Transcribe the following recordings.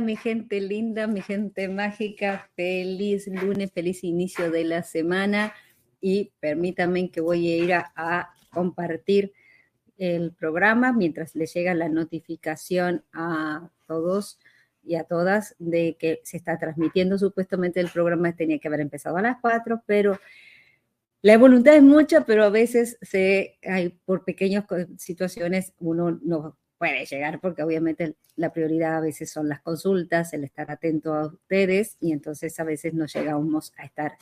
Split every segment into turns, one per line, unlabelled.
Mi gente linda, mi gente mágica, feliz lunes, feliz inicio de la semana. Y permítanme que voy a ir a, compartir el programa mientras le llega la notificación a todos y a todas de que se está transmitiendo. Supuestamente el programa tenía que haber empezado a las 4, pero la voluntad es mucha, pero a veces se hay por pequeñas situaciones uno no puede llegar porque obviamente la prioridad a veces son las consultas, el estar atento a ustedes y entonces a veces no llegamos a estar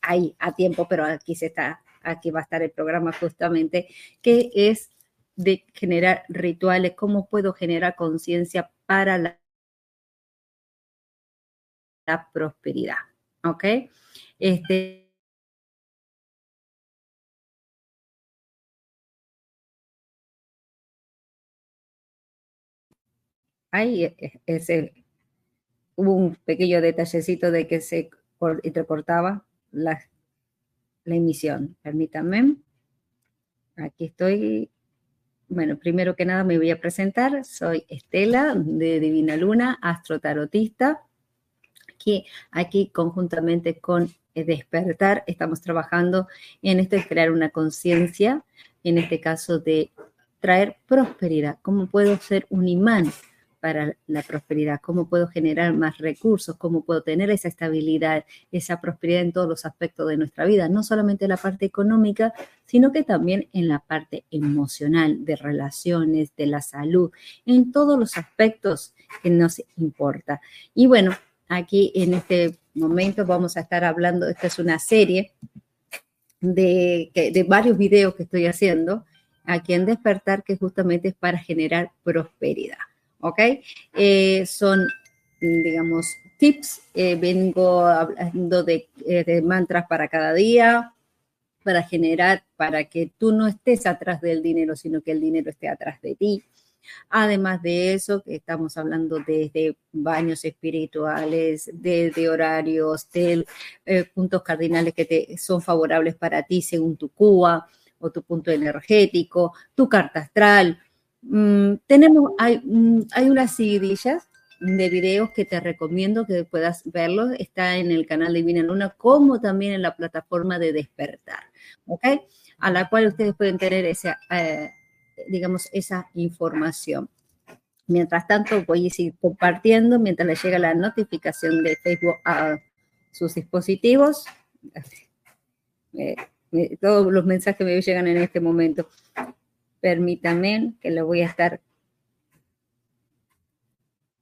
ahí a tiempo, pero aquí se está, aquí va a estar el programa justamente que es de generar rituales, cómo puedo generar conciencia para la, la prosperidad, ¿ok? Este, ahí e, e, ese, hubo un pequeño detallecito de que se entrecortaba la, emisión. Permítanme. Aquí estoy. Bueno, primero que nada me voy a presentar. Soy Estela de Divina Luna, astrotarotista. Aquí, aquí conjuntamente con Despertar estamos trabajando en esto de crear una conciencia, en este caso de traer prosperidad. ¿Cómo puedo ser un imán para la prosperidad, cómo puedo generar más recursos, cómo puedo tener esa estabilidad, esa prosperidad en todos los aspectos de nuestra vida, no solamente en la parte económica, sino que también en la parte emocional, de relaciones, de la salud, en todos los aspectos que nos importa. Y bueno, aquí en este momento vamos a estar hablando, esta es una serie de, de varios videos que estoy haciendo aquí en Despertar, que justamente es para generar prosperidad. ¿Ok? Eh, son, digamos, tips. Eh, vengo hablando eh, de, mantras para cada día, para generar, para que tú no estés atrás del dinero, sino que el dinero esté atrás de ti. Además de eso, estamos hablando desde baños espirituales, desde horarios, de puntos cardinales que te son favorables para ti según tu CUA o tu punto energético, tu carta astral, Mm, tenemos, hay, mm, hay unas seguidillas de videos que te recomiendo que puedas verlos. Está en el canal de Divina Luna, como también en la plataforma de Despertar, ¿ok? A la cual ustedes pueden tener esa, eh, digamos, esa información. Mientras tanto, voy a seguir compartiendo mientras les llega la notificación de Facebook a sus dispositivos. eh, eh, todos los mensajes me llegan en este momento. Permítanme que lo voy a estar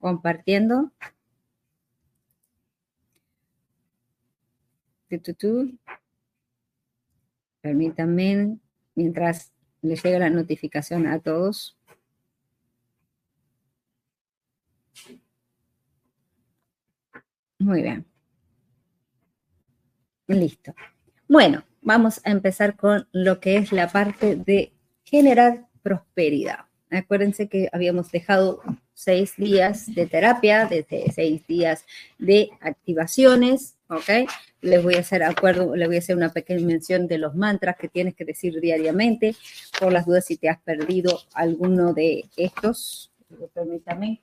compartiendo. Permítanme mientras les llega la notificación a todos. Muy bien. Listo. Bueno, vamos a empezar con lo que es la parte de generar prosperidad. Acuérdense que habíamos dejado seis días de terapia, desde seis días de activaciones, ¿ok? Les voy a hacer acuerdo, les voy a hacer una pequeña mención de los mantras que tienes que decir diariamente, por las dudas si te has perdido alguno de estos. Permítame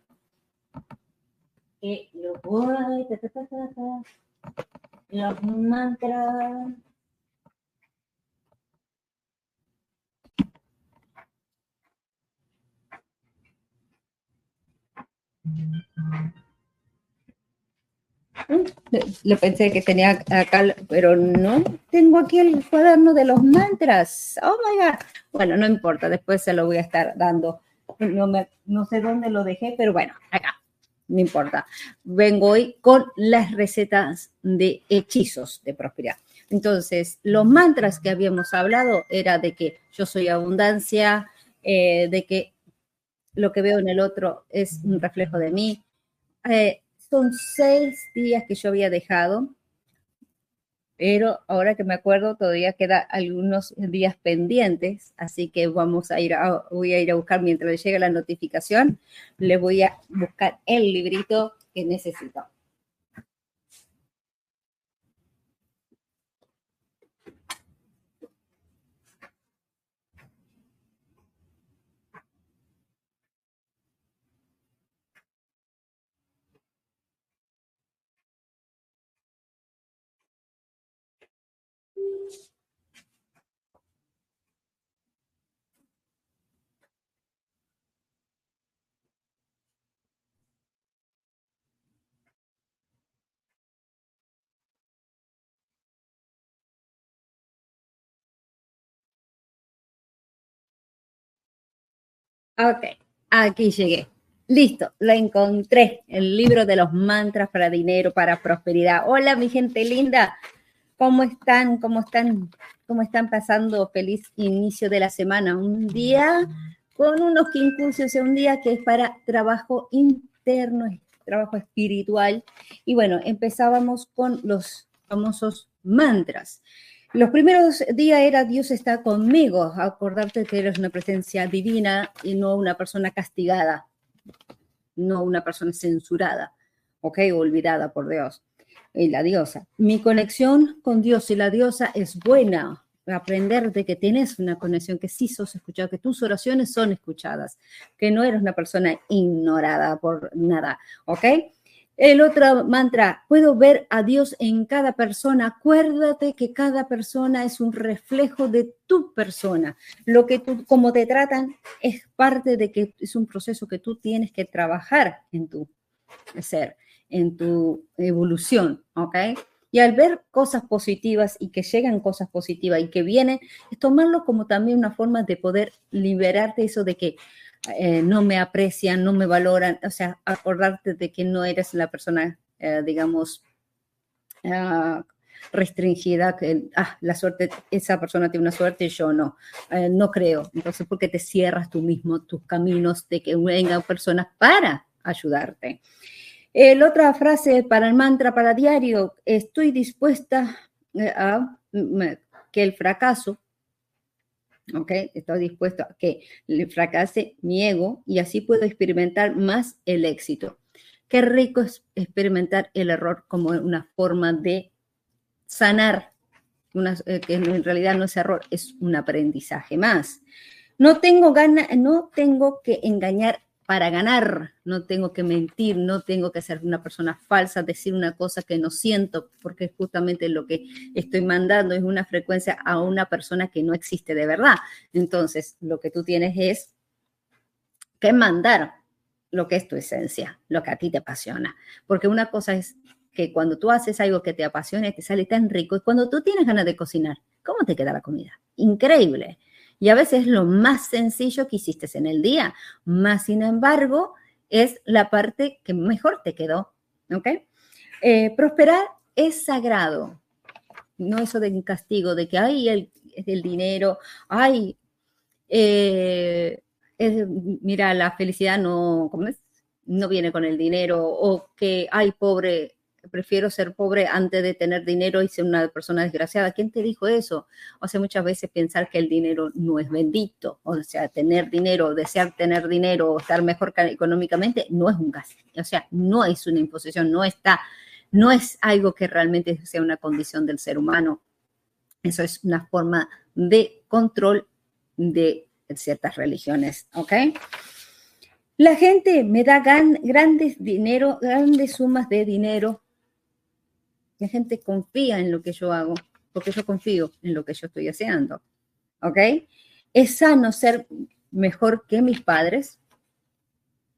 voy, los mantras. Lo pensé que tenía acá, pero no tengo aquí el cuaderno de los mantras. Oh my God. Bueno, no importa, después se lo voy a estar dando. No, no sé dónde lo dejé, pero bueno, acá no importa. Vengo hoy con las recetas de hechizos de prosperidad. Entonces, los mantras que habíamos hablado era de que yo soy abundancia, eh, de que lo que veo en el otro es un reflejo de mí. Eh, son seis días que yo había dejado pero ahora que me acuerdo todavía queda algunos días pendientes, así que vamos a ir a, voy a ir a buscar mientras le llegue la notificación, le voy a buscar el librito que necesito. Ok, aquí llegué. Listo, lo encontré. El libro de los mantras para dinero, para prosperidad. Hola, mi gente linda. ¿Cómo están? ¿Cómo están? ¿Cómo están pasando? Feliz inicio de la semana. Un día con unos quincursos, un día que es para trabajo interno, trabajo espiritual. Y bueno, empezábamos con los famosos mantras. Los primeros días era Dios está conmigo, acordarte que eres una presencia divina y no una persona castigada, no una persona censurada, ¿ok? Olvidada por Dios y la diosa. Mi conexión con Dios y la diosa es buena. Aprender de que tienes una conexión, que sí sos escuchado, que tus oraciones son escuchadas, que no eres una persona ignorada por nada, ¿ok? El otro mantra, puedo ver a Dios en cada persona. Acuérdate que cada persona es un reflejo de tu persona. Lo que tú, como te tratan, es parte de que es un proceso que tú tienes que trabajar en tu ser, en tu evolución, ¿ok? Y al ver cosas positivas y que llegan cosas positivas y que vienen, es tomarlo como también una forma de poder liberarte eso de que eh, no me aprecian, no me valoran, o sea, acordarte de que no eres la persona, eh, digamos, ah, restringida, que ah, la suerte, esa persona tiene una suerte y yo no, eh, no creo. Entonces, porque te cierras tú mismo tus caminos de que vengan personas para ayudarte. La otra frase para el mantra para diario, estoy dispuesta a que el fracaso ¿ok? Estoy dispuesto a que le fracase mi ego y así puedo experimentar más el éxito. Qué rico es experimentar el error como una forma de sanar, eh, que en realidad no es error, es un aprendizaje más. No tengo ganas, no tengo que engañar para ganar, no tengo que mentir, no tengo que ser una persona falsa, decir una cosa que no siento, porque justamente lo que estoy mandando es una frecuencia a una persona que no existe de verdad. Entonces, lo que tú tienes es que mandar lo que es tu esencia, lo que a ti te apasiona, porque una cosa es que cuando tú haces algo que te apasiona y te sale tan rico, es cuando tú tienes ganas de cocinar, ¿Cómo te queda la comida? Increíble. Y a veces es lo más sencillo que hiciste en el día, más sin embargo es la parte que mejor te quedó. ¿Ok? Eh, prosperar es sagrado. No eso de castigo, de que hay el, dinero, ay, eh, mira, la felicidad no, no viene con el dinero, o que, ay, pobre, prefiero ser pobre antes de tener dinero y ser una persona desgraciada. ¿Quién te dijo eso? O sea, muchas veces pensar que el dinero no es bendito, o sea, tener dinero, desear tener dinero, o estar mejor económicamente, no es un gasto. O sea, no es una imposición, no está, no es algo que realmente sea una condición del ser humano. Eso es una forma de control de ciertas religiones, ¿ok? La gente me da grandes dinero, grandes sumas de dinero la gente confía en lo que yo hago, porque yo confío en lo que yo estoy haciendo. ¿Ok? Es sano ser mejor que mis padres.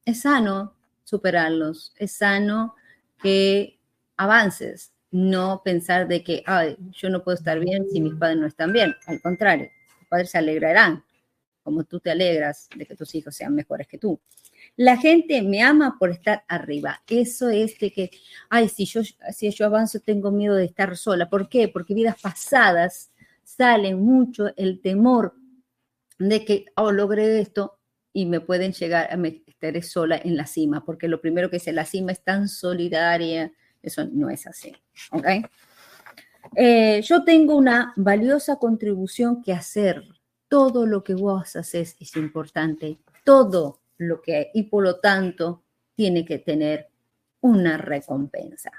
Es sano superarlos. Es sano que avances. No pensar de que, ay, yo no puedo estar bien si mis padres no están bien. Al contrario, tus padres se alegrarán, como tú te alegras de que tus hijos sean mejores que tú. La gente me ama por estar arriba. Eso es de que, ay, si yo, si yo avanzo tengo miedo de estar sola. ¿Por qué? Porque vidas pasadas sale mucho el temor de que, oh, logré esto y me pueden llegar a estar sola en la cima, porque lo primero que dice, la cima es tan solidaria, eso no es así, ¿ok? Eh, yo tengo una valiosa contribución que hacer. Todo lo que vos haces es importante. Todo lo que, y por lo tanto tiene que tener una recompensa.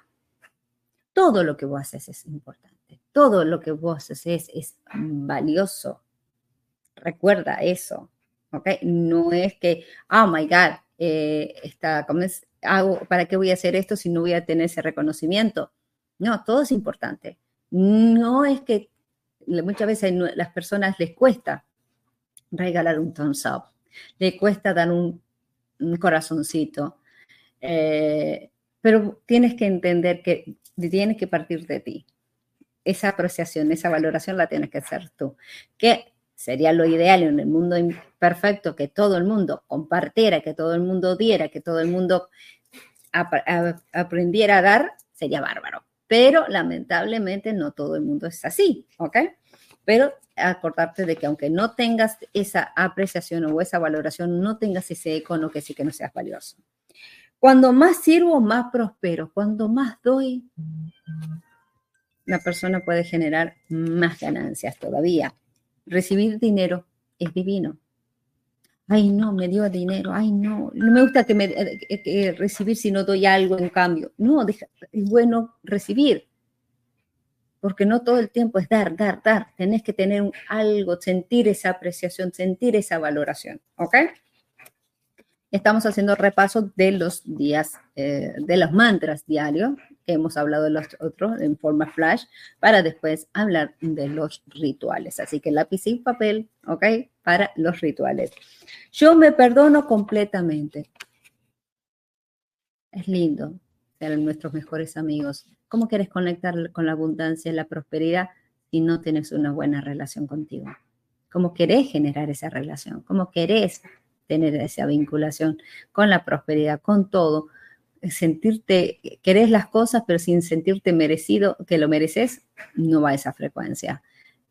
Todo lo que vos haces es importante, todo lo que vos haces es valioso. Recuerda eso, ¿ok? No es que, oh my God, eh, está, hago, ¿para qué voy a hacer esto si no voy a tener ese reconocimiento? No, todo es importante. No es que muchas veces las personas les cuesta regalar un thumbs up le cuesta dar un, corazoncito. Eh, pero tienes que entender que tienes que partir de ti. Esa apreciación, esa valoración la tienes que hacer tú. Que sería lo ideal en el mundo imperfecto que todo el mundo compartiera, que todo el mundo diera, que todo el mundo aprendiera a dar, sería bárbaro. Pero lamentablemente no todo el mundo es así, ¿ok? Pero acordarte de que aunque no tengas esa apreciación o esa valoración, no tengas ese eco, no que sí que no seas valioso. Cuando más sirvo, más prospero. Cuando más doy, la persona puede generar más ganancias todavía. Recibir dinero es divino. Ay, no, me dio dinero. Ay, no, no me gusta que me eh, recibir si no doy algo en cambio. No, es bueno recibir porque no todo el tiempo es dar, dar, dar. Tenés que tener algo, sentir esa apreciación, sentir esa valoración, ¿ok? Estamos haciendo repaso de los días, eh, de los mantras diarios, que hemos hablado de los otros en forma flash, para después hablar de los rituales. Así que lápiz y papel, ¿ok? Para los rituales. Yo me perdono completamente. Es lindo ser nuestros mejores amigos ¿Cómo quieres conectar con la abundancia y la prosperidad si no tienes una buena relación contigo? ¿Cómo querés generar esa relación? ¿Cómo querés tener esa vinculación con la prosperidad, con todo? Sentirte, querés las cosas, pero sin sentirte merecido, que lo mereces, no va a esa frecuencia.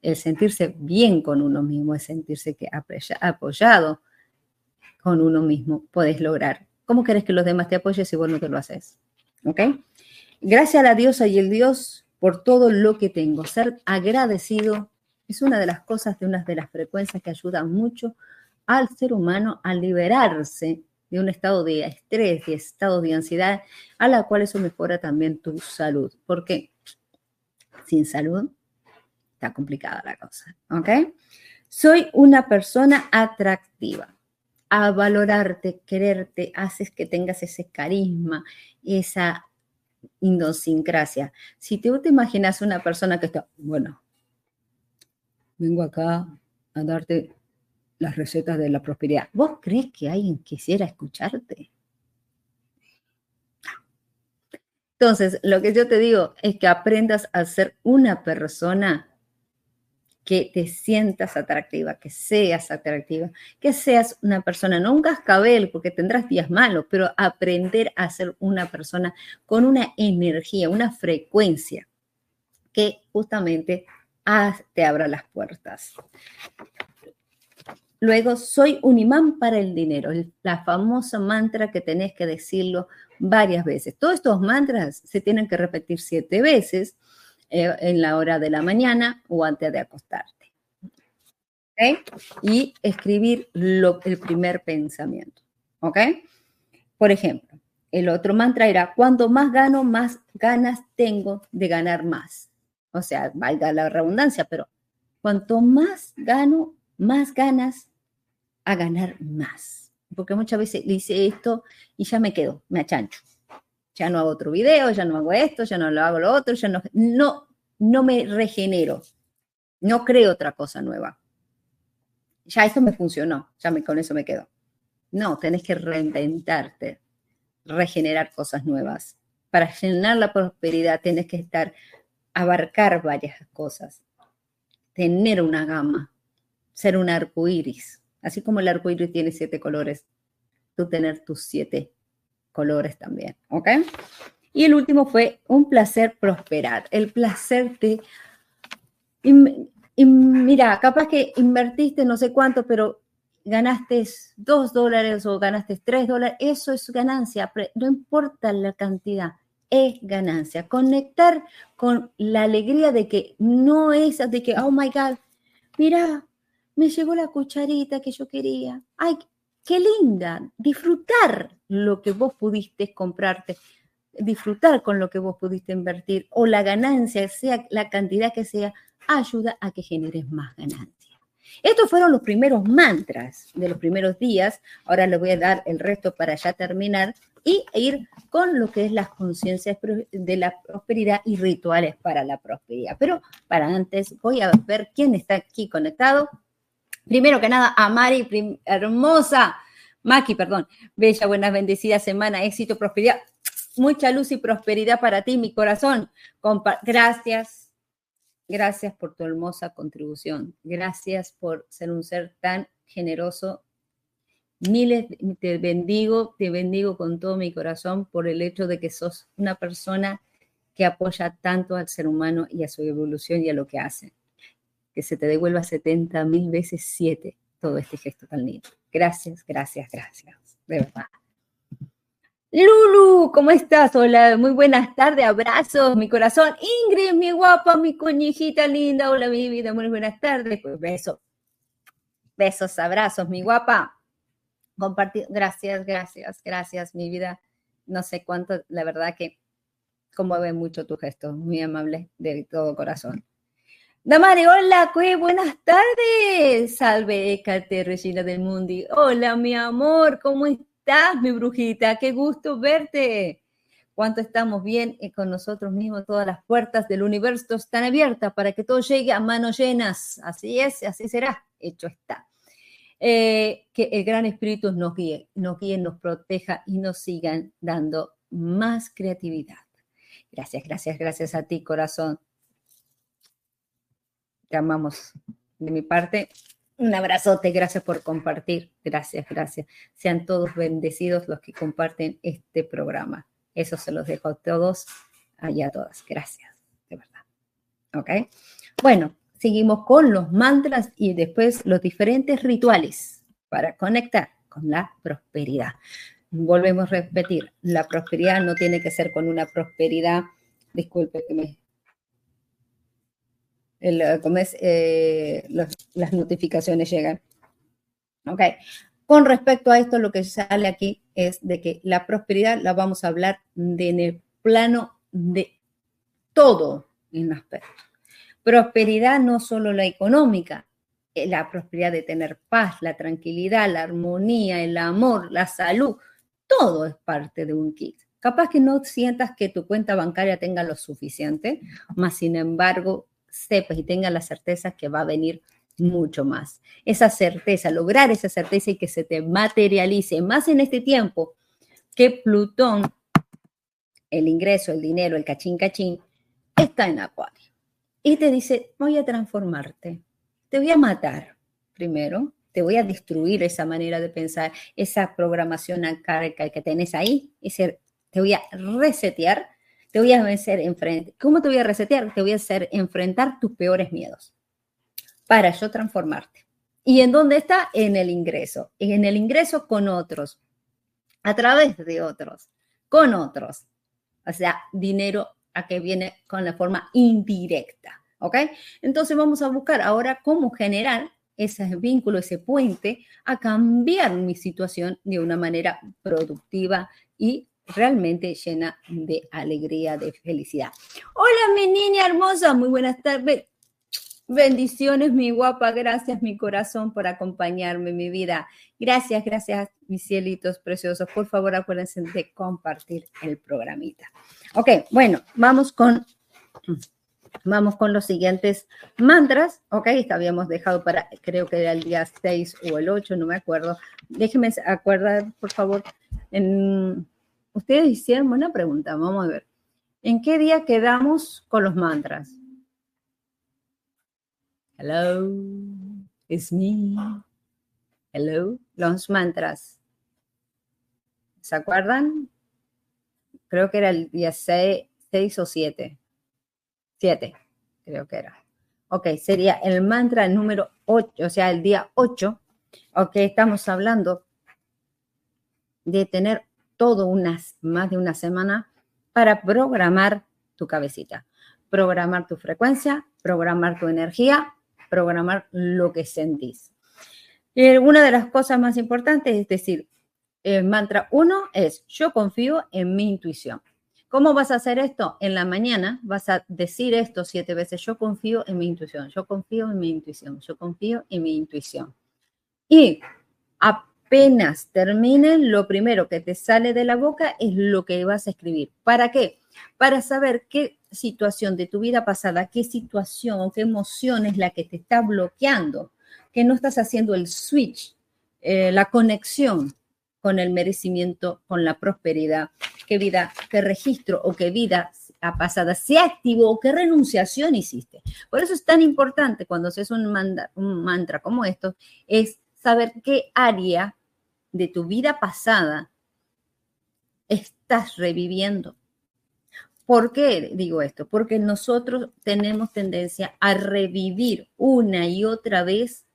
El sentirse bien con uno mismo, es sentirse que apoyado con uno mismo, puedes lograr. ¿Cómo querés que los demás te apoyen si vos no te lo haces? ¿Ok? Gracias a la diosa y el dios por todo lo que tengo. Ser agradecido es una de las cosas, de una de las frecuencias que ayudan mucho al ser humano a liberarse de un estado de estrés, de estado de ansiedad, a la cual eso mejora también tu salud. Porque sin salud está complicada la cosa, ¿ok? Soy una persona atractiva. A valorarte, quererte, haces que tengas ese carisma, esa idiosincrasia. Si tú te imaginas una persona que está, bueno, vengo acá a darte las recetas de la prosperidad. ¿Vos crees que alguien quisiera escucharte? Entonces, lo que yo te digo es que aprendas a ser una persona que te sientas atractiva, que seas atractiva, que seas una persona, no un cascabel, porque tendrás días malos, pero aprender a ser una persona con una energía, una frecuencia que justamente te abra las puertas. Luego, soy un imán para el dinero, la famosa mantra que tenés que decirlo varias veces. Todos estos mantras se tienen que repetir siete veces en la hora de la mañana o antes de acostarte. Y escribir el primer pensamiento. ¿Ok? Por ejemplo, el otro mantra era, cuando más gano, más ganas tengo de ganar más. O sea, valga la redundancia, pero cuanto más gano, más ganas a ganar más. Porque muchas veces le hice esto y ya me quedo, me achancho ya no hago otro video, ya no hago esto, ya no lo hago lo otro, ya no, no, no me regenero, no creo otra cosa nueva. Ya esto me funcionó, ya me, con eso me quedo. No, tenés que reinventarte, regenerar cosas nuevas. Para llenar la prosperidad tienes que estar, abarcar varias cosas, tener una gama, ser un arco iris. Así como el arco iris tiene siete colores, tú tener tus siete colores también, ¿ok? Y el último fue un placer prosperar, el placer de... Y, mira, capaz que invertiste no sé cuánto, pero ganaste dos dólares o ganaste tres dólares, eso es ganancia, no importa la cantidad, es ganancia. Conectar con la alegría de que no es de que, oh my God, mira, me llegó la cucharita que yo quería. Ay, qué linda, disfrutar lo que vos pudiste comprarte, disfrutar con lo que vos pudiste invertir o la ganancia, sea la cantidad que sea, ayuda a que generes más ganancia. Estos fueron los primeros mantras de los primeros días. Ahora les voy a dar el resto para ya terminar y ir con lo que es las conciencias de la prosperidad y rituales para la prosperidad. Pero para antes voy a ver quién está aquí conectado. Primero que nada, a Mari, hermosa, Maki, perdón, bella, buenas, bendecida semana, éxito, prosperidad, mucha luz y prosperidad para ti, mi corazón. gracias, gracias por tu hermosa contribución, gracias por ser un ser tan generoso. Miles, te bendigo, te bendigo con todo mi corazón por el hecho de que sos una persona que apoya tanto al ser humano y a su evolución y a lo que hace que se te devuelva 70 mil veces 7 todo este gesto tan lindo. Gracias, gracias, gracias, de verdad. Lulu, ¿cómo estás? Hola, muy buenas tardes, abrazos, mi corazón. Ingrid, mi guapa, mi coñijita linda, hola, mi vida, muy buenas tardes. Pues besos, besos, abrazos, mi guapa. Compartir, gracias, gracias, gracias, mi vida. No sé cuánto, la verdad que conmueve mucho tu gesto, muy amable de todo corazón. Damari, hola, buenas tardes. Salve, Ecate, Regina del Mundi. Hola, mi amor, ¿cómo estás, mi brujita? Qué gusto verte. Cuánto estamos bien y con nosotros mismos, todas las puertas del universo están abiertas para que todo llegue a manos llenas. Así es, así será. Hecho está. Eh, que el Gran Espíritu nos guíe, nos guíe, nos proteja y nos sigan dando más creatividad. Gracias, gracias, gracias a ti, corazón. Te amamos. De mi parte, un abrazote. Gracias por compartir. Gracias, gracias. Sean todos bendecidos los que comparten este programa. Eso se los dejo a todos y a todas. Gracias, de verdad. ¿Ok? Bueno, seguimos con los mantras y después los diferentes rituales para conectar con la prosperidad. Volvemos a repetir, la prosperidad no tiene que ser con una prosperidad, disculpe que me el, es, eh, las notificaciones llegan. Ok. Con respecto a esto, lo que sale aquí es de que la prosperidad la vamos a hablar en el plano de todo en aspecto. Prosperidad no solo la económica, eh, la prosperidad de tener paz, la tranquilidad, la armonía, el amor, la salud, todo es parte de un kit. Capaz que no sientas que tu cuenta bancaria tenga lo suficiente, más sin embargo, sepas y tengas la certeza que va a venir mucho más. Esa certeza, lograr esa certeza y que se te materialice, más en este tiempo que Plutón, el ingreso, el dinero, el cachín cachín, está en Acuario. Y te dice, voy a transformarte, te voy a matar primero, te voy a destruir esa manera de pensar, esa programación arcaica que tenés ahí, ese, te voy a resetear, te voy a hacer enfrentar. ¿Cómo te voy a resetear? Te voy a hacer enfrentar tus peores miedos para yo transformarte. ¿Y en dónde está? En el ingreso. En el ingreso con otros, a través de otros, con otros. O sea, dinero a que viene con la forma indirecta. ¿Ok? Entonces vamos a buscar ahora cómo generar ese vínculo, ese puente, a cambiar mi situación de una manera productiva y realmente llena de alegría, de felicidad. Hola, mi niña hermosa, muy buenas tardes. Bendiciones, mi guapa. Gracias, mi corazón, por acompañarme, mi vida. Gracias, gracias, mis cielitos preciosos. Por favor, acuérdense de compartir el programita. Ok, bueno, vamos con Vamos con los siguientes mantras, ¿ok? Habíamos dejado para, creo que era el día 6 o el 8, no me acuerdo. Déjenme acordar, por favor. En, ustedes hicieron una pregunta, vamos a ver. ¿En qué día quedamos con los mantras? Hello, it's me. Hello, los mantras. ¿Se acuerdan? Creo que era el día 6, 6 o 7. 7, creo que era. Ok, sería el mantra número 8, o sea, el día 8. Ok, estamos hablando de tener todo unas, más de una semana para programar tu cabecita, programar tu frecuencia, programar tu energía, programar lo que sentís. Y una de las cosas más importantes es decir, el mantra 1 es yo confío en mi intuición. ¿Cómo vas a hacer esto? En la mañana vas a decir esto siete veces. Yo confío en mi intuición, yo confío en mi intuición, yo confío en mi intuición. Y apenas termine, lo primero que te sale de la boca es lo que vas a escribir. ¿Para qué? Para saber qué situación de tu vida pasada, qué situación qué emoción es la que te está bloqueando, que no estás haciendo el switch, eh, la conexión con el merecimiento, con la prosperidad, qué vida, qué registro o qué vida pasada se activó o qué renunciación hiciste. Por eso es tan importante cuando haces un, un mantra como esto, es saber qué área de tu vida pasada estás reviviendo. ¿Por qué digo esto? Porque nosotros tenemos tendencia a revivir una y otra vez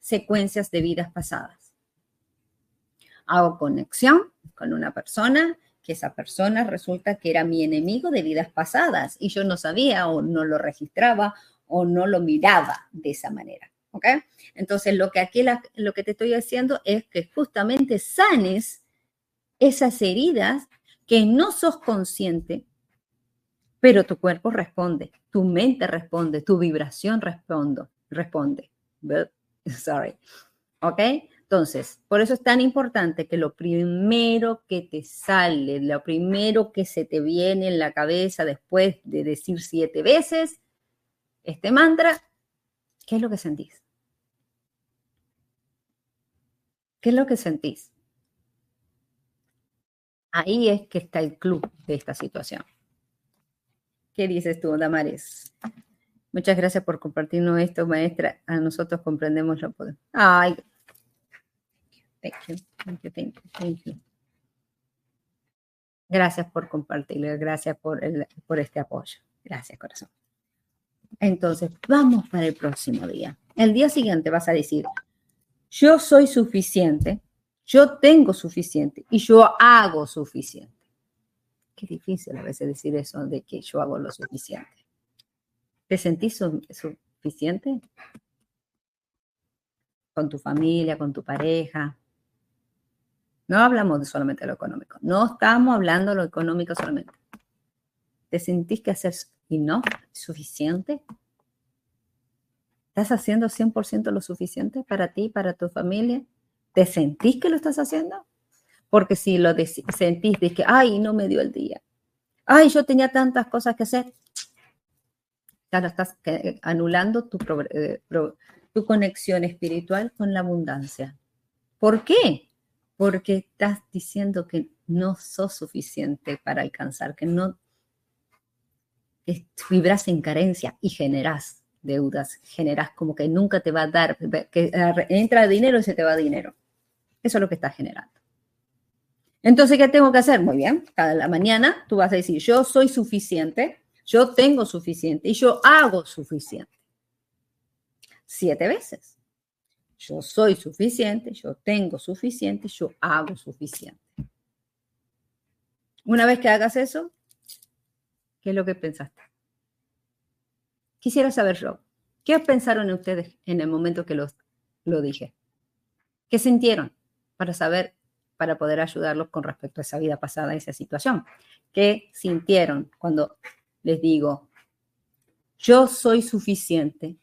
secuencias de vidas pasadas hago conexión con una persona, que esa persona resulta que era mi enemigo de vidas pasadas y yo no sabía o no lo registraba o no lo miraba de esa manera. ¿Ok? Entonces, lo que aquí lo que te estoy haciendo es que justamente sanes esas heridas que no sos consciente, pero tu cuerpo responde, tu mente responde, tu vibración responde, responde. sorry. ¿Ok? Entonces, por eso es tan importante que lo primero que te sale, lo primero que se te viene en la cabeza después de decir siete veces este mantra, ¿qué es lo que sentís? ¿Qué es lo que sentís? Ahí es que está el club de esta situación. ¿Qué dices tú, Damaris? Muchas gracias por compartirnos esto, maestra. A nosotros comprendemos lo poder. Ay, Thank you, thank you, thank you, thank you. Gracias por compartirlo, gracias por, el, por este apoyo. Gracias, corazón. Entonces, vamos para el próximo día. El día siguiente vas a decir, yo soy suficiente, yo tengo suficiente y yo hago suficiente. Qué difícil a veces decir eso de que yo hago lo suficiente. ¿Te sentís suficiente? Con tu familia, con tu pareja, no hablamos de solamente lo económico. No estamos hablando de lo económico solamente. ¿Te sentís que haces y no suficiente? ¿Estás haciendo 100% lo suficiente para ti, para tu familia? ¿Te sentís que lo estás haciendo? Porque si lo sentís de que, ay, no me dio el día. Ay, yo tenía tantas cosas que hacer. Lo estás anulando tu, eh, tu conexión espiritual con la abundancia. ¿Por qué? porque estás diciendo que no sos suficiente para alcanzar, que no vibras en carencia y generás deudas, generas como que nunca te va a dar, que entra dinero y se te va dinero. Eso es lo que estás generando. Entonces, ¿qué tengo que hacer? Muy bien, cada la mañana tú vas a decir, yo soy suficiente, yo tengo suficiente y yo hago suficiente. Siete veces. Yo soy suficiente, yo tengo suficiente, yo hago suficiente. Una vez que hagas eso, ¿qué es lo que pensaste? Quisiera saber yo, ¿qué pensaron ustedes en el momento que lo dije? ¿Qué sintieron para saber, para poder ayudarlos con respecto a esa vida pasada, a esa situación? ¿Qué sintieron cuando les digo, yo soy suficiente,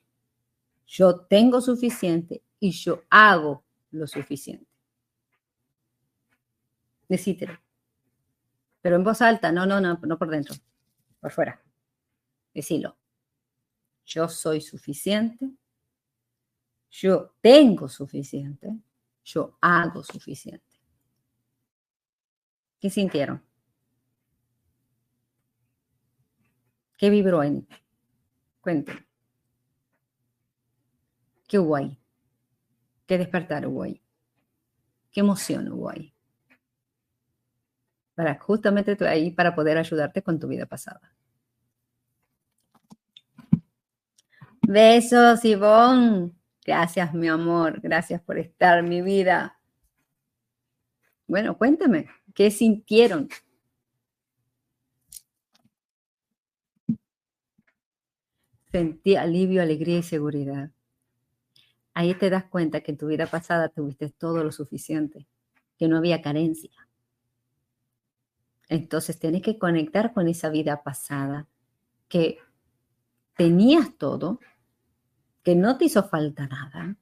yo tengo suficiente y yo hago lo suficiente? Decítelo. Pero en voz alta, no, no, no, no por dentro, por fuera. Decilo. Yo soy suficiente, yo tengo suficiente, yo hago suficiente. ¿Qué sintieron? ¿Qué vibró en? Cuéntenme. ¿Qué hubo ahí? ¿Qué despertar hubo ahí? ¿Qué emoción hubo ahí? Para justamente ahí para poder ayudarte con tu vida pasada. Besos, Ivonne. Gracias, mi amor. Gracias por estar, mi vida. Bueno, cuéntame, ¿qué sintieron? Sentí alivio, alegría y seguridad. Ahí te das cuenta que en tu vida pasada tuviste todo lo suficiente, que no había carencia. Entonces tienes que conectar con esa vida pasada, que tenías todo, que no te hizo falta nada.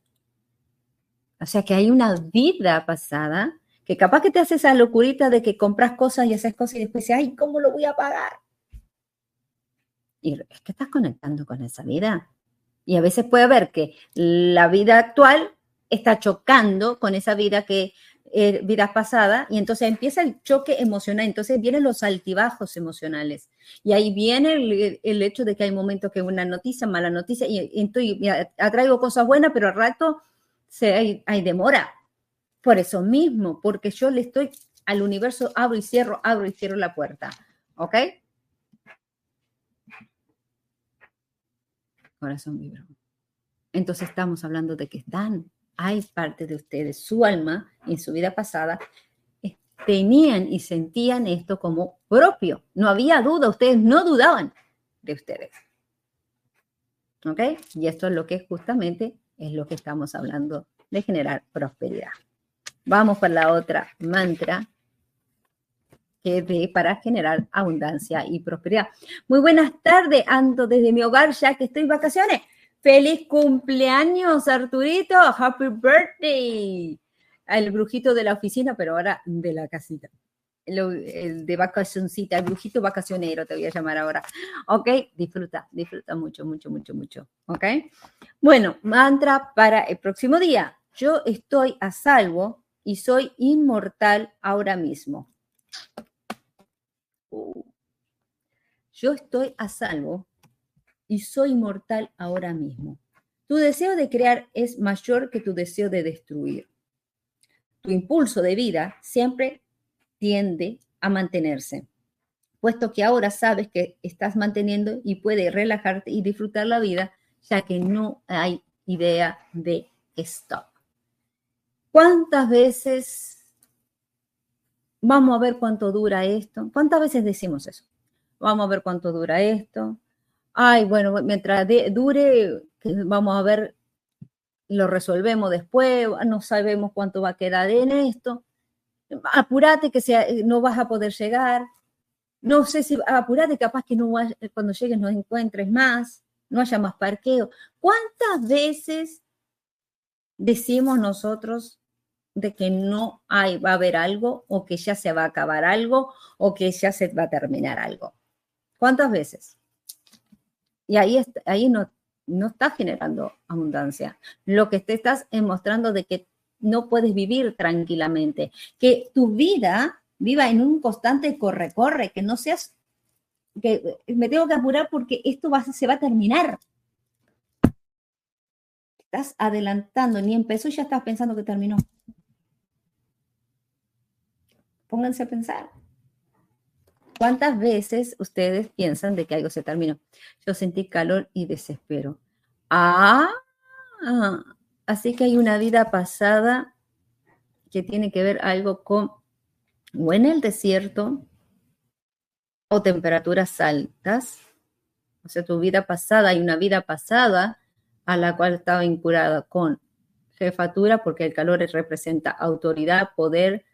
O sea que hay una vida pasada que capaz que te hace esa locurita de que compras cosas y haces cosas y después dices, ay, ¿cómo lo voy a pagar? Y es que estás conectando con esa vida. Y a veces puede haber que la vida actual está chocando con esa vida que eh, vida pasada y entonces empieza el choque emocional, entonces vienen los altibajos emocionales y ahí viene el, hecho de que hay momentos que una noticia, mala noticia y, entonces atraigo cosas buenas, pero al rato se, hay, hay demora. Por eso mismo, porque yo le estoy al universo, abro y cierro, abro y cierro la puerta. ¿Ok? Corazón vibro. Entonces estamos hablando de que están hay parte de ustedes, su alma en su vida pasada, eh, tenían y sentían esto como propio. No había duda, ustedes no dudaban de ustedes. ¿Ok? Y esto es lo que justamente es lo que estamos hablando de generar prosperidad. Vamos por la otra mantra que es para generar abundancia y prosperidad. Muy buenas tardes, ando desde mi hogar ya que estoy en vacaciones. Feliz cumpleaños, Arturito. Happy birthday. El brujito de la oficina, pero ahora de la casita. El, de vacacioncita, el brujito vacacionero te voy a llamar ahora. ¿Ok? Disfruta, disfruta mucho, mucho, mucho, mucho. ¿Ok? Bueno, mantra para el próximo día. Yo estoy a salvo y soy inmortal ahora mismo. Uh. Yo estoy a salvo y soy mortal ahora mismo. Tu deseo de crear es mayor que tu deseo de destruir. Tu impulso de vida siempre tiende a mantenerse, puesto que ahora sabes que estás manteniendo y puedes relajarte y disfrutar la vida, ya que no hay idea de stop. ¿Cuántas veces vamos a ver cuánto dura esto? ¿Cuántas veces decimos eso? Vamos a ver cuánto dura esto ay, bueno, mientras dure, vamos a ver, lo resolvemos después, no sabemos cuánto va a quedar en esto. Apúrate que no vas a poder llegar. No sé si, apúrate, capaz que no cuando llegues no encuentres más, no haya más parqueo. ¿Cuántas veces decimos nosotros de que no hay, va a haber algo o que ya se va a acabar algo o que ya se va a terminar algo? ¿Cuántas veces? Y ahí, ahí no, no estás generando abundancia. Lo que te estás es mostrando de que no puedes vivir tranquilamente, que tu vida viva en un constante corre-corre, que no seas, que me tengo que apurar porque esto va, se va a terminar. estás adelantando, ni empezó y ya estás pensando que terminó. Pónganse a pensar. ¿Cuántas veces ustedes piensan de que algo se terminó? Yo sentí calor y desespero. Ah, así que hay una vida pasada que tiene que ver algo con o en el desierto o temperaturas altas. O sea, tu vida pasada, hay una vida pasada a la cual estaba vinculada con jefatura, porque el calor representa autoridad, poder,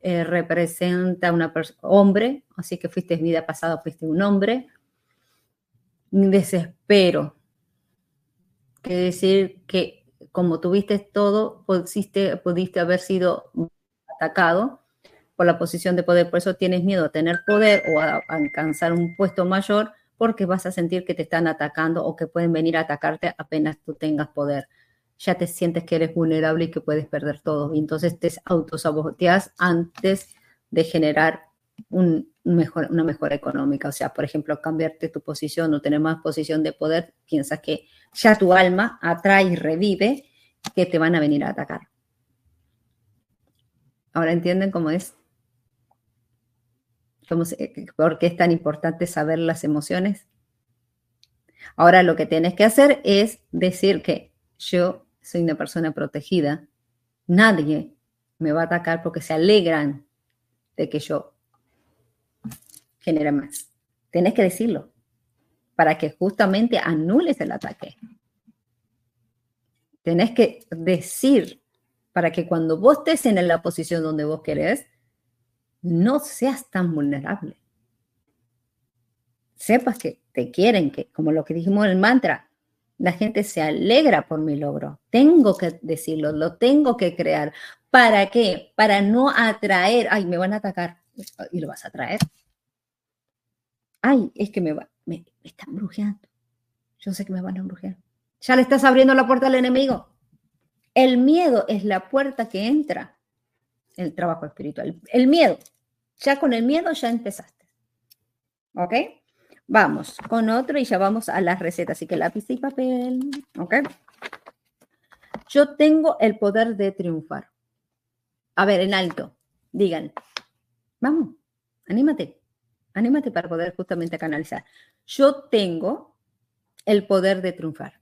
eh, representa persona, hombre, así que fuiste vida pasada, fuiste un hombre. Desespero. Quiere decir que como tuviste todo, pudiste, pudiste haber sido atacado por la posición de poder. Por eso tienes miedo a tener poder o a, alcanzar un puesto mayor porque vas a sentir que te están atacando o que pueden venir a atacarte apenas tú tengas poder ya te sientes que eres vulnerable y que puedes perder todo. Y entonces te autosaboteas antes de generar un mejor, una mejora económica. O sea, por ejemplo, cambiarte tu posición o tener más posición de poder, piensas que ya tu alma atrae y revive que te van a venir a atacar. Ahora entienden cómo es. Cómo ¿Por qué es tan importante saber las emociones? Ahora lo que tienes que hacer es decir que yo soy una persona protegida, nadie me va a atacar porque se alegran de que yo genere más. Tienes que decirlo para que justamente anules el ataque. Tienes que decir para que cuando vos estés en la posición donde vos querés, no seas tan vulnerable. Sepas que te quieren, que como lo que dijimos en el mantra, la gente se alegra por mi logro. Tengo que decirlo, lo tengo que crear. ¿Para qué? Para no atraer, ay, me van a atacar y lo vas a traer. Ay, es que me, va, me, están brujeando. Yo sé que me van a brujear. Ya le estás abriendo la puerta al enemigo. El miedo es la puerta que entra el trabajo espiritual. El miedo. Ya con el miedo ya empezaste. ¿Ok? Vamos con otro y ya vamos a las recetas. Así que lápiz y papel. ¿Ok? Yo tengo el poder de triunfar. A ver, en alto. Digan. Vamos, anímate. Anímate para poder justamente canalizar. Yo tengo el poder de triunfar.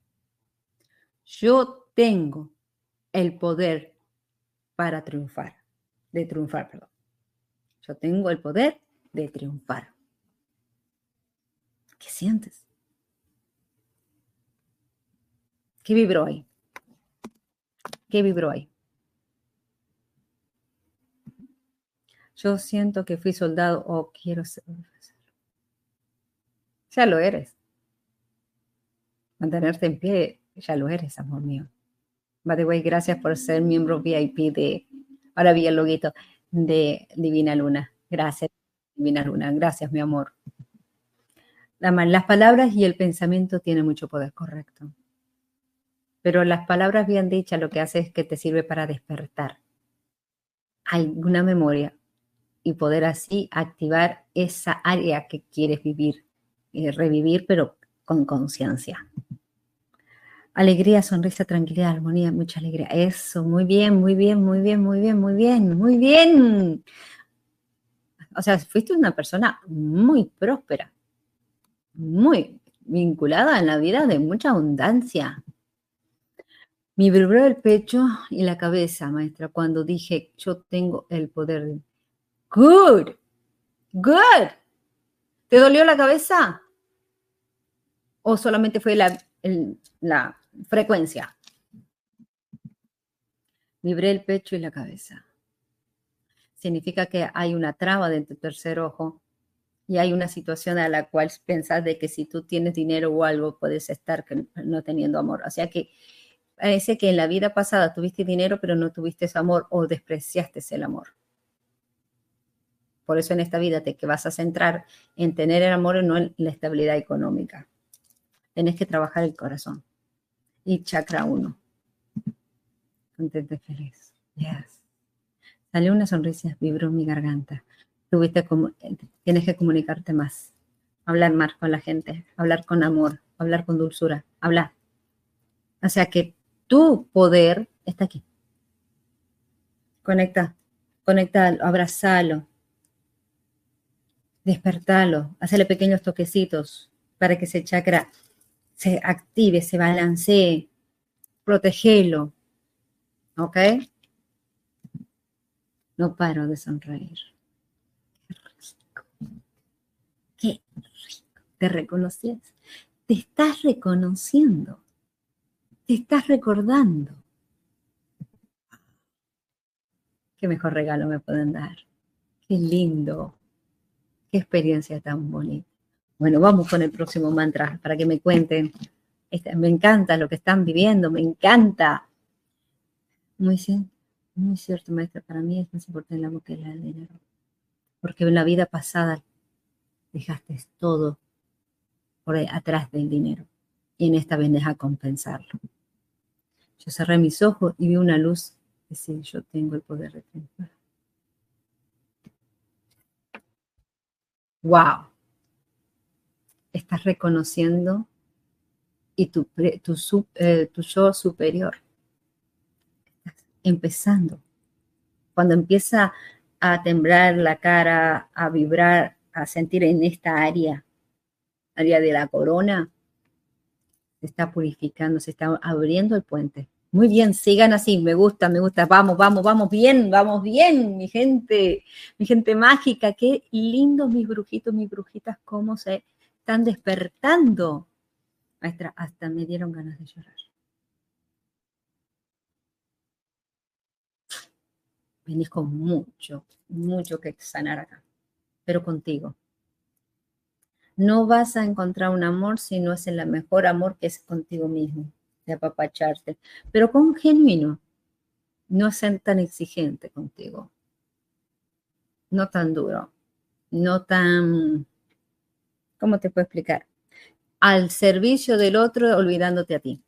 Yo tengo el poder para triunfar. De triunfar, perdón. Yo tengo el poder de triunfar. ¿Qué sientes? ¿Qué vibró ahí? ¿Qué vibró ahí? Yo siento que fui soldado o quiero ser. Ya lo eres. Mantenerte en pie, ya lo eres, amor mío. By the way, gracias por ser miembro VIP de, ahora vi el loguito, de Divina Luna. Gracias, Divina Luna. Gracias, mi amor. Las palabras y el pensamiento tienen mucho poder, correcto. Pero las palabras bien dichas lo que hace es que te sirve para despertar alguna memoria y poder así activar esa área que quieres vivir, y revivir, pero con conciencia. Alegría, sonrisa, tranquilidad, armonía, mucha alegría. Eso, muy bien, muy bien, muy bien, muy bien, muy bien, muy bien. O sea, fuiste una persona muy próspera muy vinculada en la vida de mucha abundancia. Me vibró el pecho y la cabeza, maestra, cuando dije, yo tengo el poder. De... Good, good. ¿Te dolió la cabeza? ¿O solamente fue la, frecuencia? Vibré el pecho y la cabeza. Significa que hay una traba de tu tercer ojo y hay una situación a la cual pensás de que si tú tienes dinero o algo, puedes estar no teniendo amor. O sea que parece que en la vida pasada tuviste dinero, pero no tuviste amor o despreciaste el amor. Por eso en esta vida te que vas a centrar en tener el amor y no en la estabilidad económica. Tienes que trabajar el corazón. Y chakra uno. Contente feliz. Yes. Salió una sonrisa, vibró mi garganta tuviste como, tienes que comunicarte más, hablar más con la gente, hablar con amor, hablar con dulzura, hablar. O sea que tu poder está aquí. Conecta, conectalo, abrazalo, despertalo, hacele pequeños toquecitos para que ese chakra se active, se balancee, protegelo. ¿Ok? No paro de sonreír. Qué rico. Qué rico. ¿Te reconoces? Te estás reconociendo. Te estás recordando. Qué mejor regalo me pueden dar. Qué lindo. Qué experiencia tan bonita. Bueno, vamos con el próximo mantra para que me cuenten. Este, me encanta lo que están viviendo, me encanta. Muy, muy cierto, maestra. Para mí es más importante el amor que el dinero. Porque en la vida pasada dejaste todo por atrás del dinero. Y en esta vez deja compensarlo. Yo cerré mis ojos y vi una luz. Decir, yo tengo el poder de triunfar. ¡Wow! Estás reconociendo y tu, tu, eh, tu yo superior empezando. Cuando empieza a temblar la cara, a vibrar, a sentir en esta área, área de la corona, se está purificando, se está abriendo el puente. Muy bien, sigan así, me gusta, me gusta, vamos, vamos, vamos bien, vamos bien, mi gente, mi gente mágica, qué lindos mis brujitos, mis brujitas, cómo se están despertando. Maestra, hasta me dieron ganas de llorar. venís con mucho, mucho que sanar acá, pero contigo. No vas a encontrar un amor si no es el mejor amor que es contigo mismo, de apapacharte, pero con genuino, no ser tan exigente contigo, no tan duro, no tan, ¿cómo te puedo explicar? Al servicio del otro olvidándote a ti.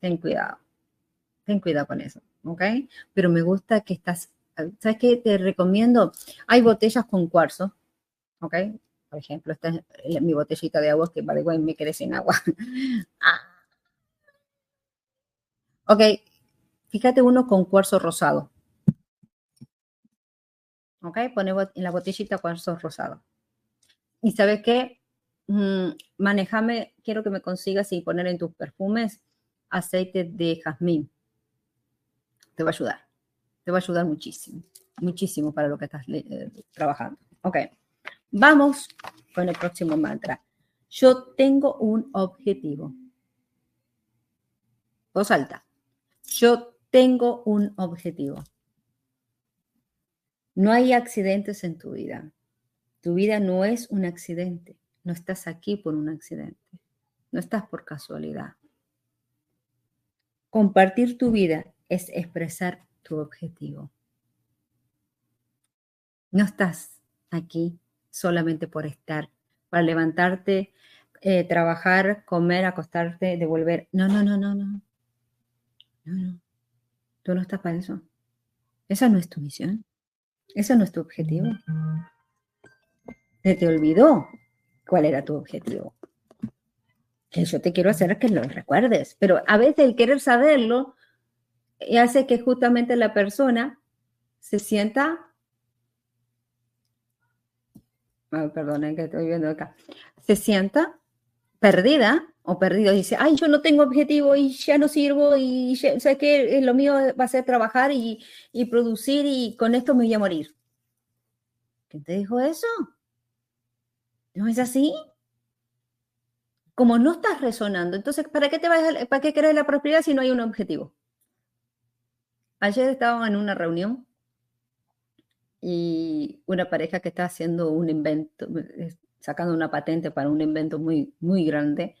Ten cuidado, ten cuidado con eso. ¿ok? Pero me gusta que estás, ¿sabes qué? Te recomiendo, hay botellas con cuarzo, ¿ok? Por ejemplo, esta es mi botellita de agua que, vale, bueno, me quedé sin agua. Ah. Ok, fíjate uno con cuarzo rosado. ¿Ok? Pone en la botellita cuarzo rosado. ¿Y sabes qué? Mm, manejame, quiero que me consigas y poner en tus perfumes aceite de jazmín te va a ayudar. Te va a ayudar muchísimo, muchísimo para lo que estás eh, trabajando. Ok, vamos con el próximo mantra. Yo tengo un objetivo. Voz alta. Yo tengo un objetivo. No hay accidentes en tu vida. Tu vida no es un accidente. No estás aquí por un accidente. No estás por casualidad. Compartir tu vida es expresar tu objetivo. No estás aquí solamente por estar, para levantarte, eh, trabajar, comer, acostarte, devolver. No, no, no, no, no. No, no. Tú no estás para eso. Esa no es tu misión. Ese no es tu objetivo. Se te olvidó cuál era tu objetivo. Que yo te quiero hacer que lo recuerdes, pero a veces el querer saberlo y hace que justamente la persona se sienta, que estoy viendo acá, se sienta perdida o perdido. Dice, ay, yo no tengo objetivo y ya no sirvo y ya, que lo mío va a ser trabajar y, y producir y con esto me voy a morir. ¿Quién te dijo eso? ¿No es así? Como no estás resonando, entonces, ¿para qué te vas, para qué querés la prosperidad si no hay un objetivo? Ayer estaba en una reunión y una pareja que está haciendo un invento, eh, sacando una patente para un invento muy, muy grande,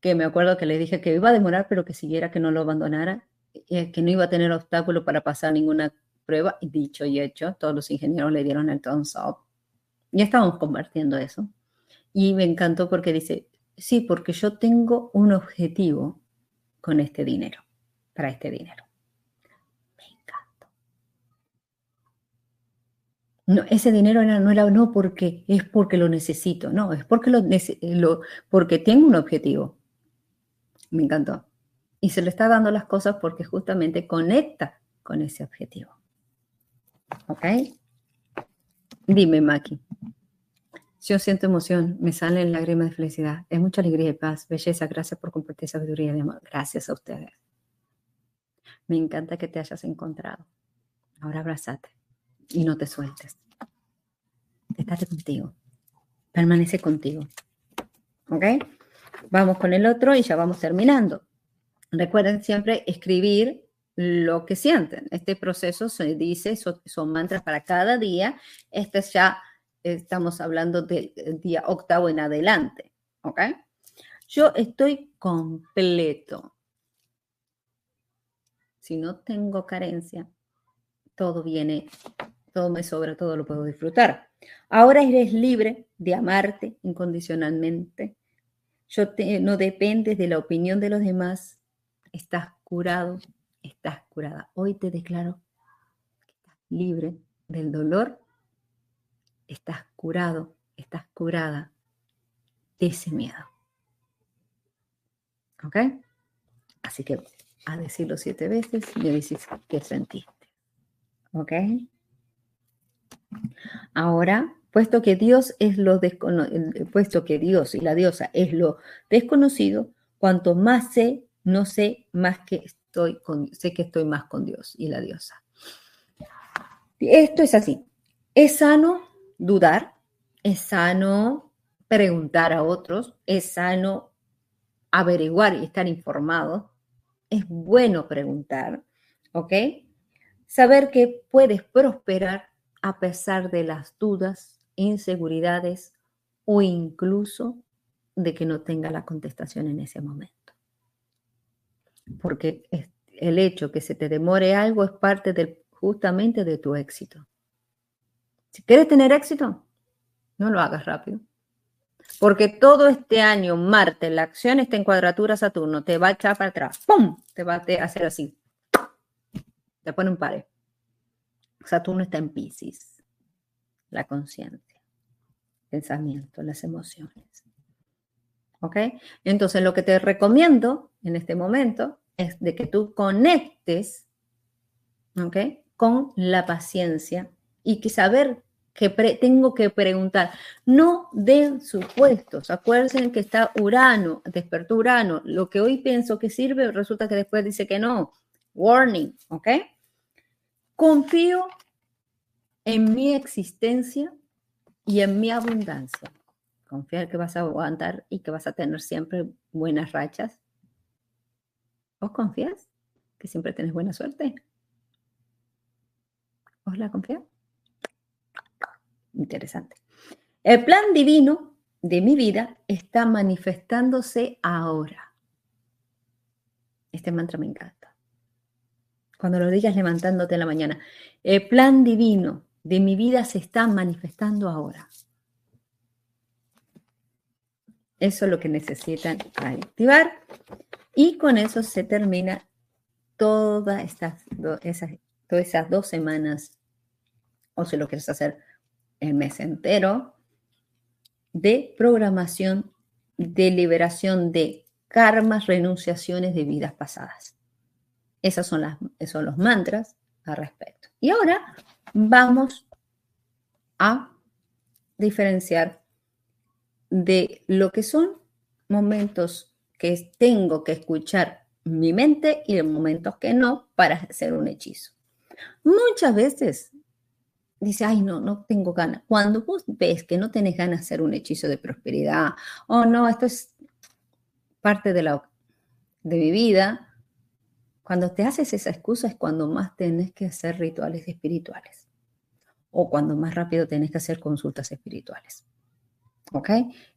que me acuerdo que le dije que iba a demorar, pero que siguiera, que no lo abandonara, que no iba a tener obstáculo para pasar ninguna prueba. Y dicho y hecho, todos los ingenieros le dieron el thumbs up. Ya estábamos compartiendo eso. Y me encantó porque dice, sí, porque yo tengo un objetivo con este dinero, para este dinero. No, ese dinero no era no porque es porque lo necesito, no, es porque lo, porque tengo un objetivo. Me encantó. Y se le está dando las cosas porque justamente conecta con ese objetivo. ¿Ok? Dime, Maki. Yo siento emoción, me salen lágrimas de felicidad. Es mucha alegría y paz, belleza. Gracias por compartir sabiduría y amor. Gracias a ustedes. Me encanta que te hayas encontrado. Ahora abrázate y no te sueltes. Estate contigo. Permanece contigo. ¿Ok? Vamos con el otro y ya vamos terminando. Recuerden siempre escribir lo que sienten. Este proceso se dice, son, mantras para cada día. Este ya estamos hablando del día octavo en adelante. ¿Ok? Yo estoy completo. Si no tengo carencia, todo viene, todo me sobra, todo lo puedo disfrutar. Ahora eres libre de amarte incondicionalmente. Yo no dependes de la opinión de los demás. Estás curado, estás curada. Hoy te declaro estás libre del dolor. Estás curado, estás curada de ese miedo. ¿Ok? Así que a decirlo siete veces me dices qué sentiste. ¿Ok? Ahora, puesto que Dios es lo puesto que Dios y la diosa es lo desconocido, cuanto más sé, no sé más que estoy sé que estoy más con Dios y la diosa. Esto es así. Es sano dudar, es sano preguntar a otros, es sano averiguar y estar informado, es bueno preguntar, ¿ok? Saber que puedes prosperar a pesar de las dudas, inseguridades o incluso de que no tenga la contestación en ese momento. Porque el hecho que se te demore algo es parte del, justamente de tu éxito. Si quieres tener éxito, no lo hagas rápido. Porque todo este año, Marte, la acción está en cuadratura Saturno, te va a echar para atrás. ¡Pum! Te va a hacer así. Te pone un pared. Saturno está en Pisces. La conciencia, pensamiento, las emociones. ¿Ok? Entonces, lo que te recomiendo en este momento es de que tú conectes, ¿ok? Con la paciencia y que saber que tengo que preguntar. No den supuestos. Acuérdense que está Urano, despertó Urano. Lo que hoy pienso que sirve, resulta que después dice que no. Warning, ¿ok? Confío en mi existencia y en mi abundancia. Confiar que vas a aguantar y que vas a tener siempre buenas rachas. ¿Os confías que siempre tienes buena suerte? ¿Os la confías? Interesante. El plan divino de mi vida está manifestándose ahora. Este mantra me encanta. Cuando lo digas levantándote en la mañana. El plan divino de mi vida se está manifestando ahora. Eso es lo que necesitan activar. Y con eso se termina todas estas esas, todas esas dos semanas, o si lo quieres hacer el mes entero de programación de liberación de karmas, renunciaciones de vidas pasadas. Esas son las, esos son los mantras al respecto. Y ahora vamos a diferenciar de lo que son momentos que tengo que escuchar mi mente y de momentos que no para hacer un hechizo. Muchas veces dice, ay, no, no tengo ganas. Cuando vos ves que no tenés ganas de hacer un hechizo de prosperidad, o oh, no, esto es parte de, la, de mi vida, cuando te haces esa excusa es cuando más tenés que hacer rituales espirituales o cuando más rápido tenés que hacer consultas espirituales. ¿Ok?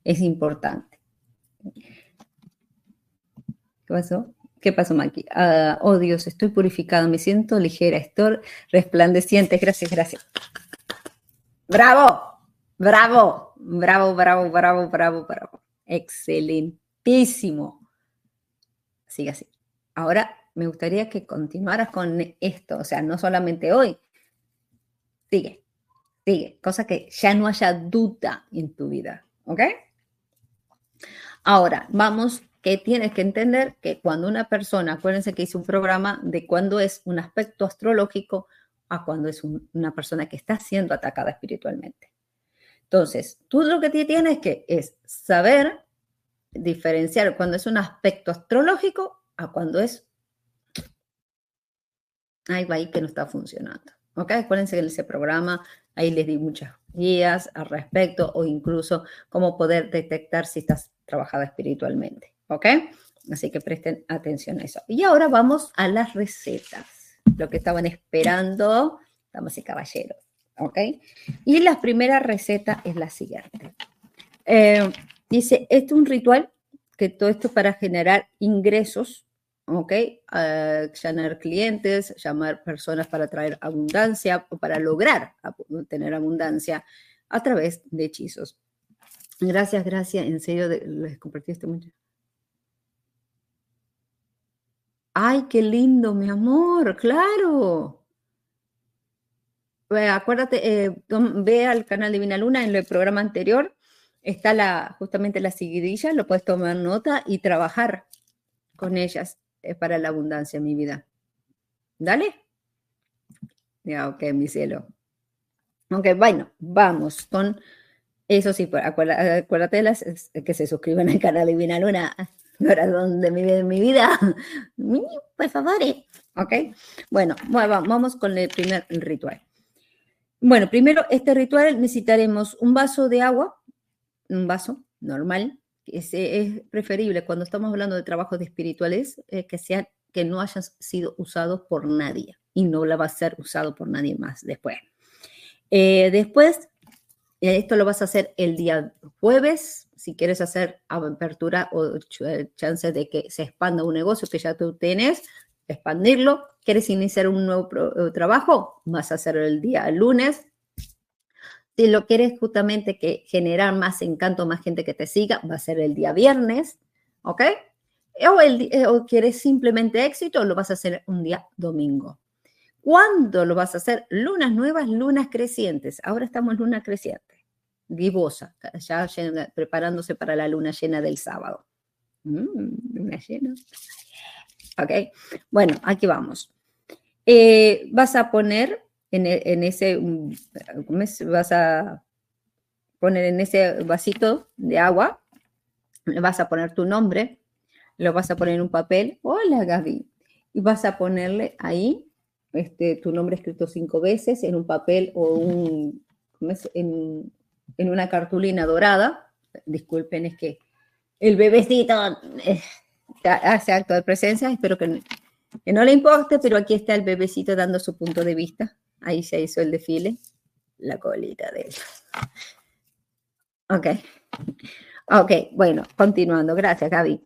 Es importante. ¿Qué pasó? ¿Qué pasó, Maki? Ah, oh Dios, estoy purificado, me siento ligera, estoy resplandeciente. Gracias, gracias. Bravo, bravo, bravo, bravo, bravo, bravo, bravo. Excelentísimo. Sigue así. Ahora me gustaría que continuaras con esto, o sea, no solamente hoy. Sigue, sigue, cosa que ya no haya duda en tu vida, ¿ok? Ahora, vamos que tienes que entender que cuando una persona, acuérdense que hice un programa de cuando es un aspecto astrológico a cuando es una persona que está siendo atacada espiritualmente. Entonces, tú lo que tienes que es saber diferenciar cuando es un aspecto astrológico a cuando es va ahí que no está funcionando. ¿Ok? Acuérdense que en ese programa ahí les di muchas guías al respecto o incluso cómo poder detectar si estás trabajada espiritualmente. ¿Ok? Así que presten atención a eso. Y ahora vamos a las recetas. Lo que estaban esperando, damas y caballeros. ¿Ok? Y la primera receta es la siguiente. Eh, dice, este es un ritual que todo esto para generar ingresos ¿ok? Uh, clientes, llamar personas para traer abundancia o para lograr tener abundancia a través de hechizos. Gracias, gracias. En serio, les compartiste mucho. Ay, qué lindo, mi amor, claro. acuérdate, eh, ve al canal Divina Luna en el programa anterior. Está la, justamente la seguidilla, lo puedes tomar nota y trabajar con ellas es para la abundancia, mi vida. Dale. Ya, ok, mi cielo. Ok, bueno, vamos con eso sí, acuérdate, las, que se suscriban al canal Divina Luna, corazón de mi, de mi vida. Por favor. Eh. Ok, bueno, vamos con el primer ritual. Bueno, primero, este ritual necesitaremos un vaso de agua, un vaso normal, es, es preferible cuando estamos hablando de trabajos de espirituales eh, que, sean, que no hayan sido usados por nadie y no la va a ser usado por nadie más después. Eh, después, eh, esto lo vas a hacer el día jueves, si quieres hacer apertura o chance de que se expanda un negocio que ya tú tienes, expandirlo. ¿Quieres iniciar un nuevo trabajo? Vas a hacerlo el día lunes, si lo quieres justamente que generar más encanto, más gente que te siga, va a ser el día viernes, ¿ok? O, el, eh, o quieres simplemente éxito, lo vas a hacer un día domingo. ¿Cuándo lo vas a hacer? Lunas nuevas, lunas crecientes. Ahora estamos en luna creciente, vivosa, ya preparándose para la luna llena del sábado. Mm, luna llena. Ok, bueno, aquí vamos. Eh, vas a poner en, ese, vas a poner en ese vasito de agua, vas a poner tu nombre, lo vas a poner en un papel, hola Gaby, y vas a ponerle ahí este, tu nombre escrito cinco veces en un papel o un, en, en una cartulina dorada. Disculpen, es que el bebecito eh, hace acto de presencia, espero que, que no le importe, pero aquí está el bebecito dando su punto de vista. Ahí se hizo el desfile. La colita de él. Ok. Ok, bueno, continuando. Gracias, Gaby.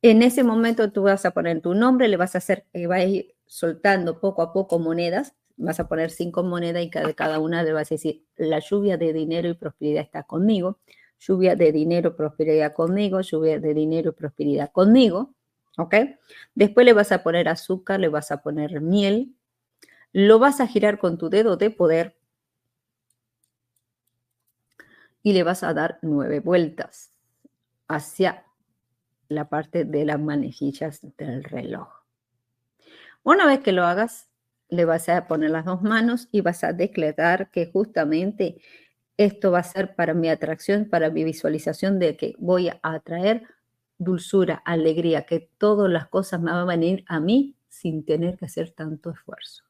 En ese momento tú vas a poner tu nombre, le vas a hacer, eh, va a ir soltando poco a poco monedas. Vas a poner cinco monedas y cada, cada una le vas a decir, la lluvia de dinero y prosperidad está conmigo. Lluvia de dinero, prosperidad conmigo. Lluvia de dinero y prosperidad conmigo. ¿Ok? Después le vas a poner azúcar, le vas a poner miel, lo vas a girar con tu dedo de poder y le vas a dar nueve vueltas hacia la parte de las manejillas del reloj. Una vez que lo hagas, le vas a poner las dos manos y vas a declarar que justamente esto va a ser para mi atracción, para mi visualización de que voy a atraer dulzura, alegría, que todas las cosas me van a venir a mí sin tener que hacer tanto esfuerzo.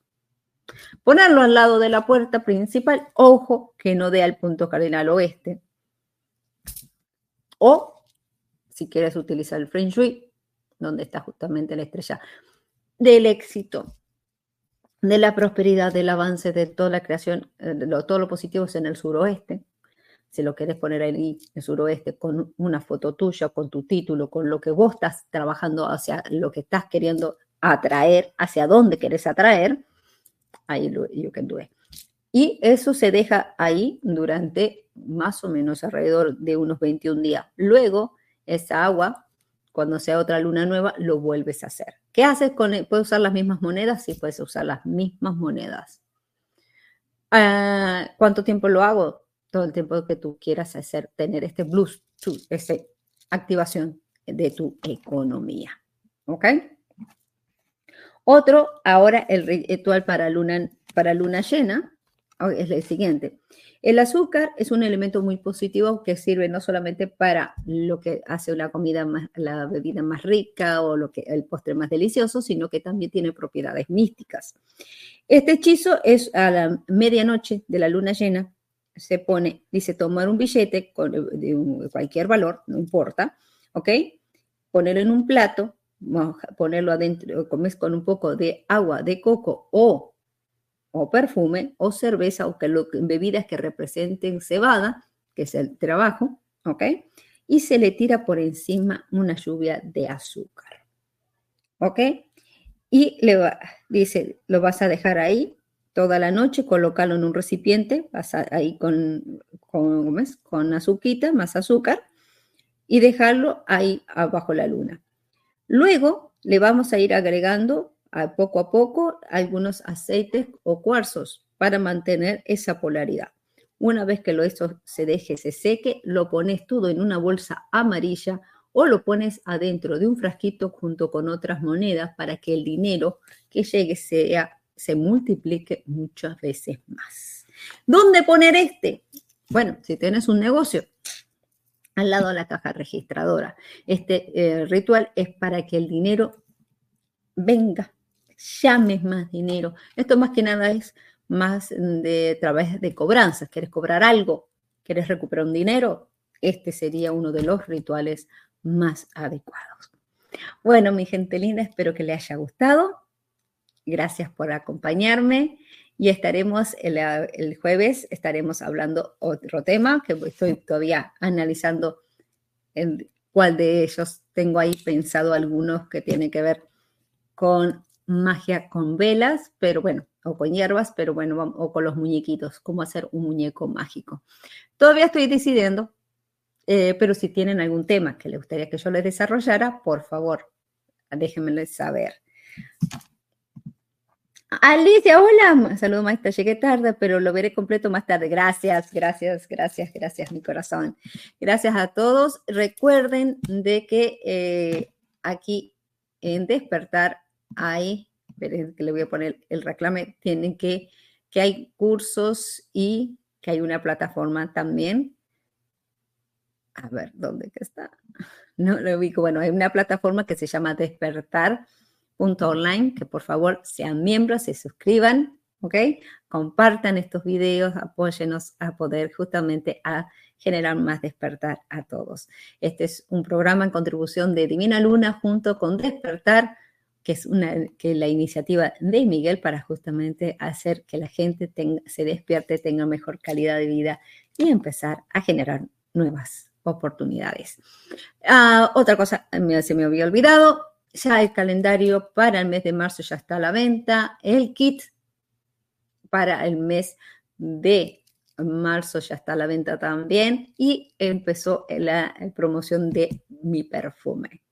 Ponerlo al lado de la puerta principal, ojo que no dé al punto cardinal oeste. O, si quieres utilizar el Feng Shui, donde está justamente la estrella del éxito, de la prosperidad, del avance, de toda la creación, eh, de todo lo positivo es en el suroeste. Si lo quieres poner ahí, en el suroeste, con una foto tuya, con tu título, con lo que vos estás trabajando hacia lo que estás queriendo atraer, hacia dónde querés atraer, ahí you can do it. Y eso se deja ahí durante más o menos alrededor de unos 21 días. Luego, esa agua, cuando sea otra luna nueva, lo vuelves a hacer. ¿Qué haces con ¿Puedes usar las mismas monedas? Sí, puedes usar las mismas monedas. Ah, ¿Cuánto tiempo lo hago? Todo el tiempo que tú quieras hacer, tener este Bluetooth, esta activación. de tu economía. ¿Ok? Otro, ahora el ritual para luna, para luna llena es el siguiente. El azúcar es un elemento muy positivo que sirve no solamente para lo que hace la comida más, la bebida más rica o lo que el postre más delicioso, sino que también tiene propiedades místicas. Este hechizo es a la medianoche de la luna llena. Se pone, dice, tomar un billete con, de cualquier valor, no importa, ¿ok? Ponerlo en un plato, ponerlo adentro, comes con un poco de agua de coco o o perfume o cerveza o que bebidas que representen cebada, que es el trabajo, ¿ok? Y se le tira por encima una lluvia de azúcar, ¿ok? Y le dice, lo vas a dejar ahí toda la noche, colocarlo en un recipiente, vas ahí con, con, con azuquita, más azúcar, y dejarlo ahí abajo la luna. Luego le vamos a ir agregando a poco a poco algunos aceites o cuarzos para mantener esa polaridad. Una vez que lo esto se deje, se seque, lo pones todo en una bolsa amarilla o lo pones adentro de un frasquito junto con otras monedas para que el dinero que llegue sea, se multiplique muchas veces más. ¿Dónde poner este? Bueno, si tienes un negocio, al lado de la caja registradora. Este eh, ritual es para que el dinero venga llames más dinero. Esto más que nada es más de través de cobranzas. ¿Quieres cobrar algo? ¿Quieres recuperar un dinero? Este sería uno de los rituales más adecuados. Bueno, mi gente linda, espero que les haya gustado. Gracias por acompañarme y estaremos el, jueves, estaremos hablando otro tema que estoy todavía analizando cuál de ellos tengo ahí pensado algunos que tienen que ver con magia con velas, pero bueno, o con hierbas, pero bueno, o con los muñequitos, cómo hacer un muñeco mágico. Todavía estoy decidiendo, eh, pero si tienen algún tema que les gustaría que yo les desarrollara, por favor, déjenmelo saber. Alicia, hola. Saludos, maestra. Llegué tarde, pero lo veré completo más tarde. Gracias, gracias, gracias, gracias, mi corazón. Gracias a todos. Recuerden de que eh, aquí en Despertar hay, que le voy a poner el reclame, tienen que, que hay cursos y que hay una plataforma también. A ver, ¿dónde está? No lo ubico. Bueno, hay una plataforma que se llama despertar.online, que por favor sean miembros, se suscriban, ¿ok? Compartan estos videos, apóyenos a poder justamente a generar más despertar a todos. Este es un programa en contribución de Divina Luna junto con Despertar que es una, que la iniciativa de Miguel para justamente hacer que la gente se despierte, tenga mejor calidad de vida y empezar a generar nuevas oportunidades. Ah, otra cosa, se me había olvidado, ya el calendario para el mes de marzo ya está a la venta, el kit para el mes de marzo ya está a la venta también. Y empezó la promoción de mi perfume.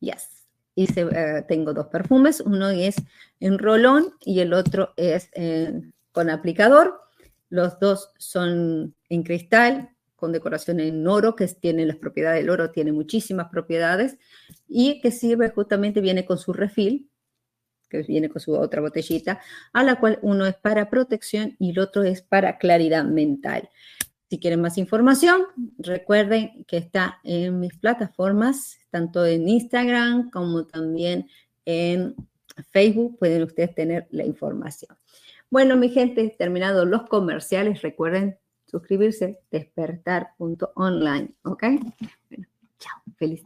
Yes. Y eh, tengo dos perfumes, uno es en rolón y el otro es con aplicador. Los dos son en cristal, con decoración en oro, que tiene las propiedades del oro, tiene muchísimas propiedades, y que sirve justamente, viene con su refil, que viene con su otra botellita, a la cual uno es para protección y el otro es para claridad mental. Si quieren más información, recuerden que está en mis plataformas, tanto en Instagram como también en Facebook, pueden ustedes tener la información. Bueno, mi gente, terminados los comerciales, recuerden suscribirse, despertar.online, ¿ok? Bueno, chao, feliz,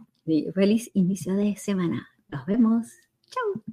feliz inicio de semana. Nos vemos. Chao.